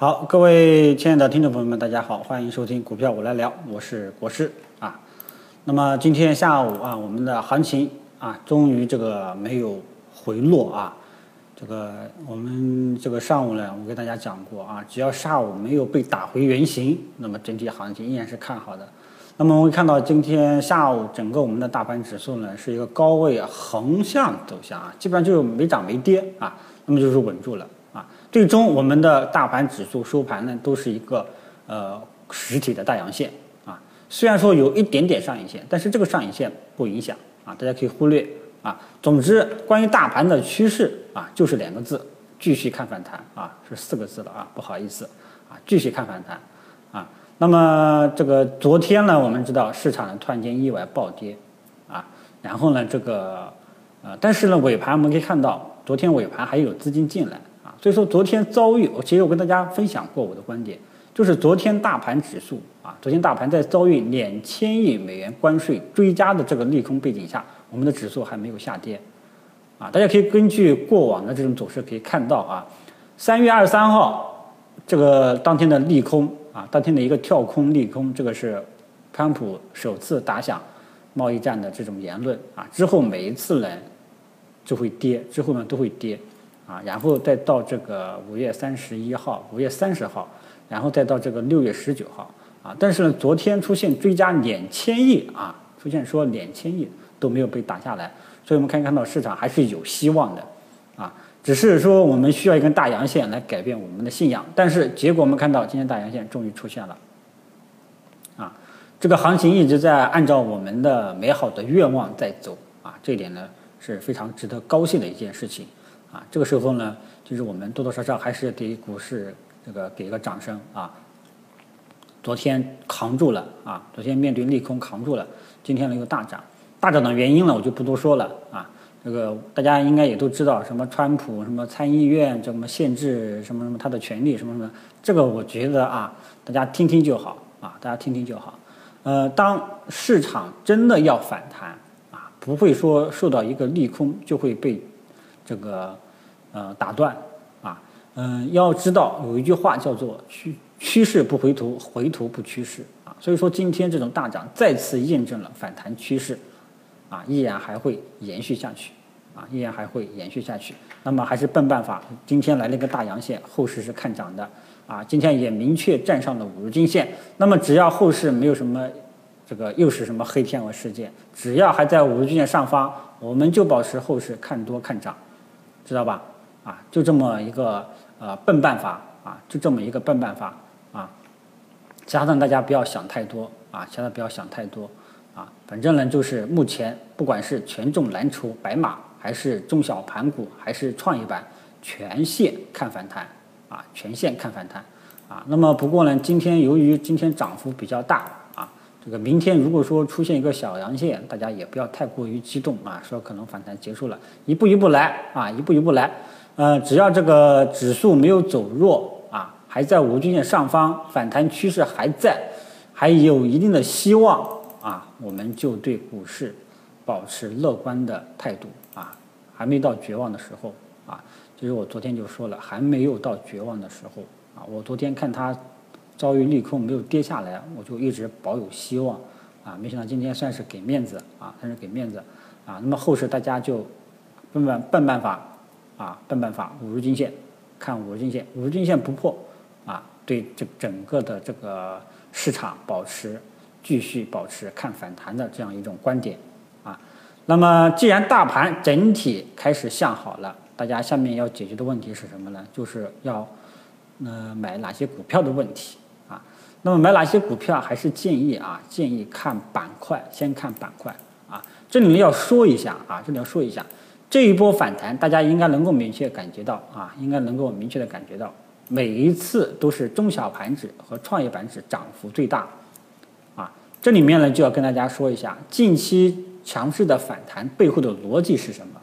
好，各位亲爱的听众朋友们，大家好，欢迎收听股票我来聊，我是国师啊。那么今天下午啊，我们的行情啊，终于这个没有回落啊。这个我们这个上午呢，我跟大家讲过啊，只要下午没有被打回原形，那么整体行情依然是看好的。那么我们看到今天下午整个我们的大盘指数呢，是一个高位横向走向啊，基本上就是没涨没跌啊，那么就是稳住了。最终，我们的大盘指数收盘呢，都是一个呃实体的大阳线啊。虽然说有一点点上影线，但是这个上影线不影响啊，大家可以忽略啊。总之，关于大盘的趋势啊，就是两个字：继续看反弹啊，是四个字了啊，不好意思啊，继续看反弹啊。那么这个昨天呢，我们知道市场呢突然间意外暴跌啊，然后呢这个呃，但是呢尾盘我们可以看到，昨天尾盘还有资金进来。所以说，昨天遭遇，我其实我跟大家分享过我的观点，就是昨天大盘指数啊，昨天大盘在遭遇两千亿美元关税追加的这个利空背景下，我们的指数还没有下跌，啊，大家可以根据过往的这种走势可以看到啊，三月二十三号这个当天的利空啊，当天的一个跳空利空，这个是川普首次打响贸易战的这种言论啊，之后每一次呢就会跌，之后呢都会跌。啊，然后再到这个五月三十一号、五月三十号，然后再到这个六月十九号，啊，但是呢，昨天出现追加两千亿啊，出现说两千亿都没有被打下来，所以我们可以看到市场还是有希望的，啊，只是说我们需要一根大阳线来改变我们的信仰，但是结果我们看到今天大阳线终于出现了，啊，这个行情一直在按照我们的美好的愿望在走，啊，这一点呢是非常值得高兴的一件事情。啊，这个时候呢，就是我们多多少少还是给股市这个给一个掌声啊。昨天扛住了啊，昨天面对利空扛住了，今天呢又大涨，大涨的原因呢我就不多说了啊。这个大家应该也都知道，什么川普什么参议院什么限制什么什么他的权利什么什么，这个我觉得啊，大家听听就好啊，大家听听就好。呃，当市场真的要反弹啊，不会说受到一个利空就会被。这个呃打断啊，嗯，要知道有一句话叫做趋趋势不回头，回头不趋势啊。所以说今天这种大涨再次验证了反弹趋势啊，依然还会延续下去啊，依然还会延续下去。那么还是笨办法，今天来了一个大阳线，后市是看涨的啊。今天也明确站上了五日均线。那么只要后市没有什么这个又是什么黑天鹅事件，只要还在五日均线上方，我们就保持后市看多看涨。知道吧？啊，就这么一个呃笨办法啊，就这么一个笨办法啊。其他的大家不要想太多啊，其他不要想太多啊。反正呢，就是目前不管是权重蓝筹白马，还是中小盘股，还是创业板，全线看反弹啊，全线看反弹啊。那么不过呢，今天由于今天涨幅比较大。这个明天如果说出现一个小阳线，大家也不要太过于激动啊，说可能反弹结束了，一步一步来啊，一步一步来，呃，只要这个指数没有走弱啊，还在五均线上方，反弹趋势还在，还有一定的希望啊，我们就对股市保持乐观的态度啊，还没到绝望的时候啊，就是我昨天就说了，还没有到绝望的时候啊，我昨天看它。遭遇利空没有跌下来，我就一直保有希望，啊，没想到今天算是给面子啊，算是给面子，啊，那么后市大家就笨办笨办法，啊，笨办法，五日均线，看五日均线，五日均线不破，啊，对这整个的这个市场保持继续保持看反弹的这样一种观点，啊，那么既然大盘整体开始向好了，大家下面要解决的问题是什么呢？就是要呃买哪些股票的问题。那么买哪些股票？还是建议啊，建议看板块，先看板块啊。这里面要说一下啊，这里要说一下，这一波反弹，大家应该能够明确感觉到啊，应该能够明确的感觉到，每一次都是中小盘指和创业板指涨幅最大啊。这里面呢，就要跟大家说一下，近期强势的反弹背后的逻辑是什么？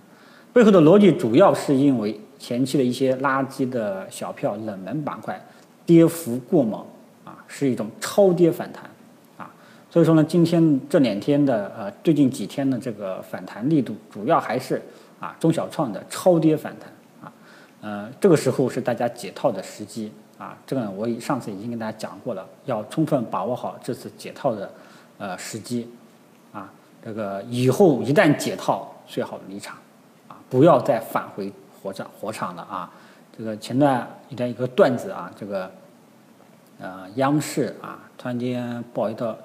背后的逻辑主要是因为前期的一些垃圾的小票、冷门板块跌幅过猛。啊是一种超跌反弹，啊，所以说呢，今天这两天的呃，最近几天的这个反弹力度，主要还是啊中小创的超跌反弹，啊，呃，这个时候是大家解套的时机，啊，这个我上次已经跟大家讲过了，要充分把握好这次解套的呃时机，啊，这个以后一旦解套，最好离场，啊，不要再返回火场火场了啊。这个前段一段一个段子啊，这个呃央视啊，突然间报一道，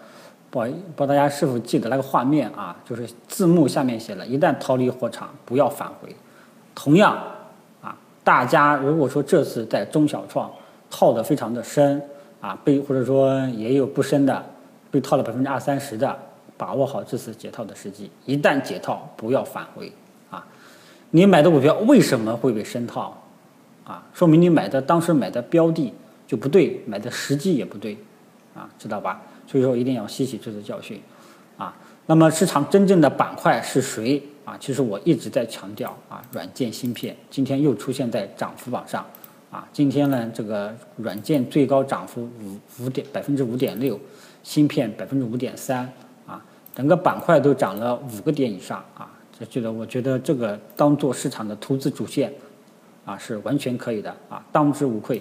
报不知道大家是否记得那个画面啊，就是字幕下面写了一旦逃离火场，不要返回。同样啊，大家如果说这次在中小创套的非常的深啊，被或者说也有不深的，被套了百分之二三十的，把握好这次解套的时机，一旦解套不要返回啊。你买的股票为什么会被深套？啊，说明你买的当时买的标的就不对，买的时机也不对，啊，知道吧？所以说一定要吸取这次教训，啊，那么市场真正的板块是谁？啊，其实我一直在强调啊，软件芯片今天又出现在涨幅榜上，啊，今天呢这个软件最高涨幅五五点百分之五点六，芯片百分之五点三，啊，整个板块都涨了五个点以上，啊，这觉得我觉得这个当做市场的投资主线。啊，是完全可以的啊，当之无愧，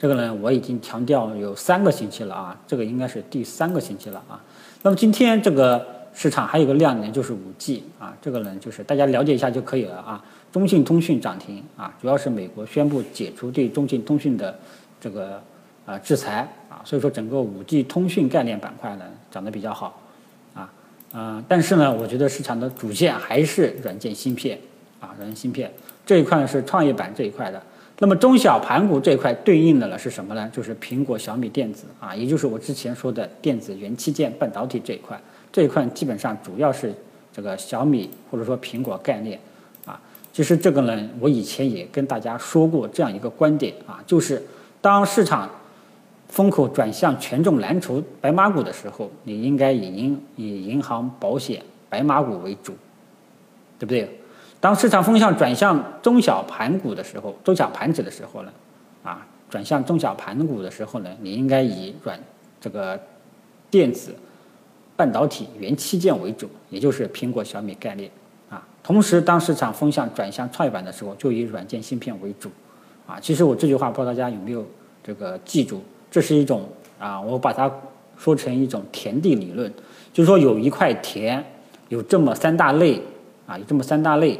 这个呢我已经强调有三个星期了啊，这个应该是第三个星期了啊。那么今天这个市场还有个亮点就是五 G 啊，这个呢就是大家了解一下就可以了啊。中信通讯涨停啊，主要是美国宣布解除对中信通讯的这个啊制裁啊，所以说整个五 G 通讯概念板块呢涨得比较好啊啊，但是呢，我觉得市场的主线还是软件芯片啊，软件芯片。这一块呢是创业板这一块的，那么中小盘股这一块对应的呢是什么呢？就是苹果、小米电子啊，也就是我之前说的电子元器件、半导体这一块。这一块基本上主要是这个小米或者说苹果概念啊。其实这个呢，我以前也跟大家说过这样一个观点啊，就是当市场风口转向权重蓝筹白马股的时候，你应该以银以银行、保险、白马股为主，对不对？当市场风向转向中小盘股的时候，中小盘指的时候呢，啊，转向中小盘股的时候呢，你应该以软这个电子、半导体、元器件为主，也就是苹果、小米概念啊。同时，当市场风向转向创业板的时候，就以软件芯片为主啊。其实我这句话不知道大家有没有这个记住，这是一种啊，我把它说成一种田地理论，就是说有一块田，有这么三大类啊，有这么三大类。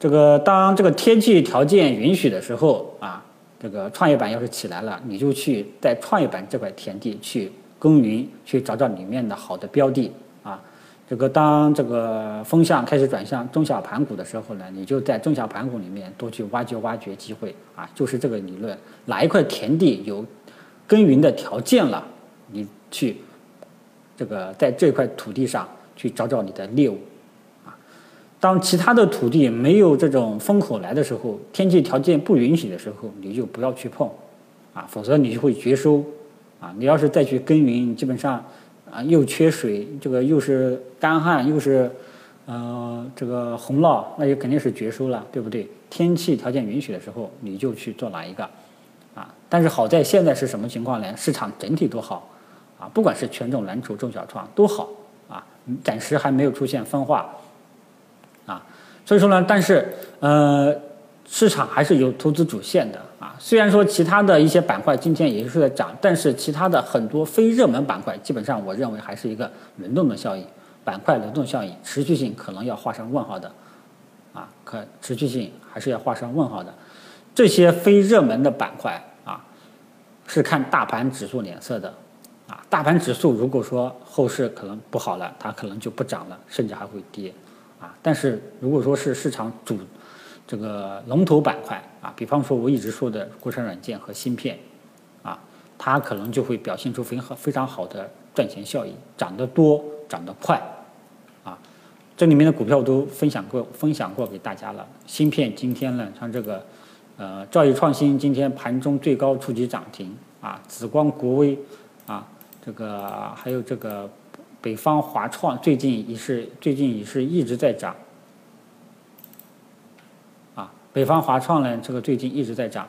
这个当这个天气条件允许的时候啊，这个创业板要是起来了，你就去在创业板这块田地去耕耘，去找找里面的好的标的啊。这个当这个风向开始转向中小盘股的时候呢，你就在中小盘股里面多去挖掘挖掘机会啊，就是这个理论。哪一块田地有耕耘的条件了，你去这个在这块土地上去找找你的猎物。当其他的土地没有这种风口来的时候，天气条件不允许的时候，你就不要去碰，啊，否则你就会绝收，啊，你要是再去耕耘，基本上，啊，又缺水，这个又是干旱，又是，呃，这个洪涝，那就肯定是绝收了，对不对？天气条件允许的时候，你就去做哪一个，啊，但是好在现在是什么情况呢？市场整体都好，啊，不管是权重蓝筹、中小创都好，啊，暂时还没有出现分化。所以说呢，但是呃，市场还是有投资主线的啊。虽然说其他的一些板块今天也是在涨，但是其他的很多非热门板块，基本上我认为还是一个轮动的效应，板块轮动效应，持续性可能要画上问号的，啊，可持续性还是要画上问号的。这些非热门的板块啊，是看大盘指数脸色的，啊，大盘指数如果说后市可能不好了，它可能就不涨了，甚至还会跌。啊，但是如果说是市场主这个龙头板块啊，比方说我一直说的国产软件和芯片，啊，它可能就会表现出非常非常好的赚钱效益，涨得多，涨得快，啊，这里面的股票都分享过分享过给大家了。芯片今天呢，像这个呃兆易创新今天盘中最高触及涨停啊，紫光国威啊，这个还有这个。北方华创最近也是最近也是一直在涨，啊，北方华创呢，这个最近一直在涨，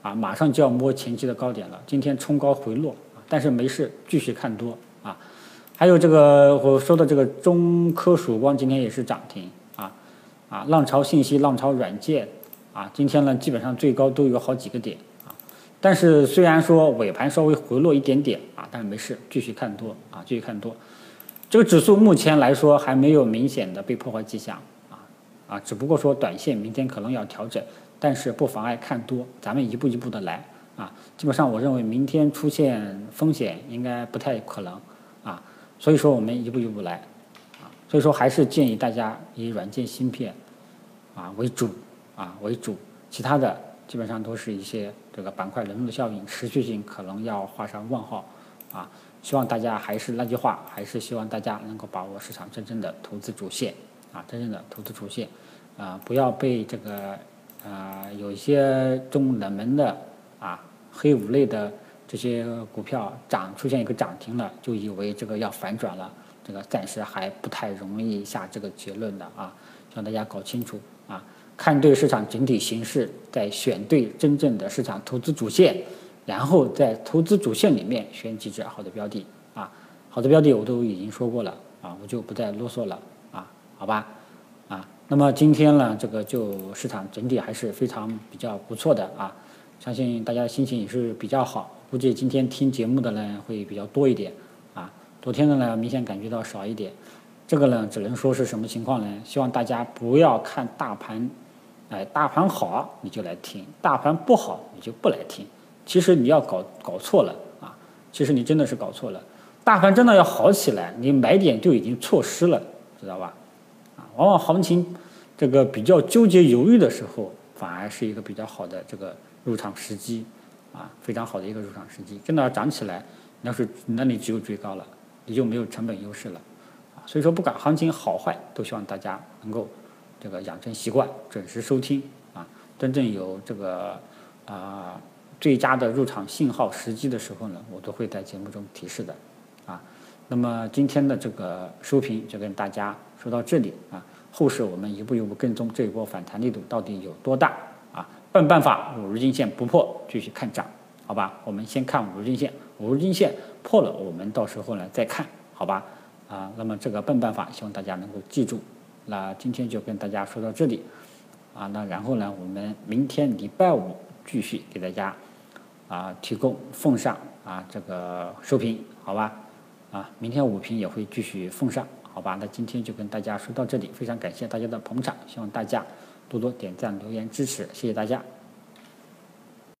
啊，马上就要摸前期的高点了。今天冲高回落，但是没事，继续看多啊。还有这个我说的这个中科曙光今天也是涨停啊，啊，浪潮信息、浪潮软件啊，今天呢基本上最高都有好几个点但是虽然说尾盘稍微回落一点点啊，但是没事，继续看多啊，继续看多。这个指数目前来说还没有明显的被破坏迹象啊啊，只不过说短线明天可能要调整，但是不妨碍看多，咱们一步一步的来啊。基本上我认为明天出现风险应该不太可能啊，所以说我们一步一步来啊，所以说还是建议大家以软件芯片啊为主啊为主，其他的基本上都是一些这个板块轮动的效应，持续性可能要画上问号。啊。希望大家还是那句话，还是希望大家能够把握市场真正的投资主线。啊，真正的投资主线。啊，不要被这个啊有一些中冷门的啊黑五类的这些股票涨出现一个涨停了，就以为这个要反转了，这个暂时还不太容易下这个结论的啊，希望大家搞清楚啊，看对市场整体形势，再选对真正的市场投资主线。然后在投资主线里面选几只好的标的啊，好的标的我都已经说过了啊，我就不再啰嗦了啊，好吧啊，那么今天呢，这个就市场整体还是非常比较不错的啊，相信大家心情也是比较好，估计今天听节目的呢会比较多一点啊，昨天的呢明显感觉到少一点，这个呢只能说是什么情况呢？希望大家不要看大盘，哎，大盘好你就来听，大盘不好你就不来听。其实你要搞搞错了啊！其实你真的是搞错了。大盘真的要好起来，你买点就已经错失了，知道吧？啊，往往行情这个比较纠结犹豫的时候，反而是一个比较好的这个入场时机啊，非常好的一个入场时机。真的要涨起来，要是那你只有追高了，你就没有成本优势了啊。所以说，不管行情好坏，都希望大家能够这个养成习惯，准时收听啊。真正有这个啊。最佳的入场信号时机的时候呢，我都会在节目中提示的，啊，那么今天的这个收评就跟大家说到这里啊，后市我们一步一步跟踪这一波反弹力度到底有多大啊？笨办法五日均线不破继续看涨，好吧？我们先看五日均线，五日均线破了，我们到时候呢再看，好吧？啊，那么这个笨办法希望大家能够记住。那今天就跟大家说到这里，啊，那然后呢，我们明天礼拜五继续给大家。啊，提供奉上啊，这个收评，好吧？啊，明天五评也会继续奉上，好吧？那今天就跟大家说到这里，非常感谢大家的捧场，希望大家多多点赞、留言支持，谢谢大家。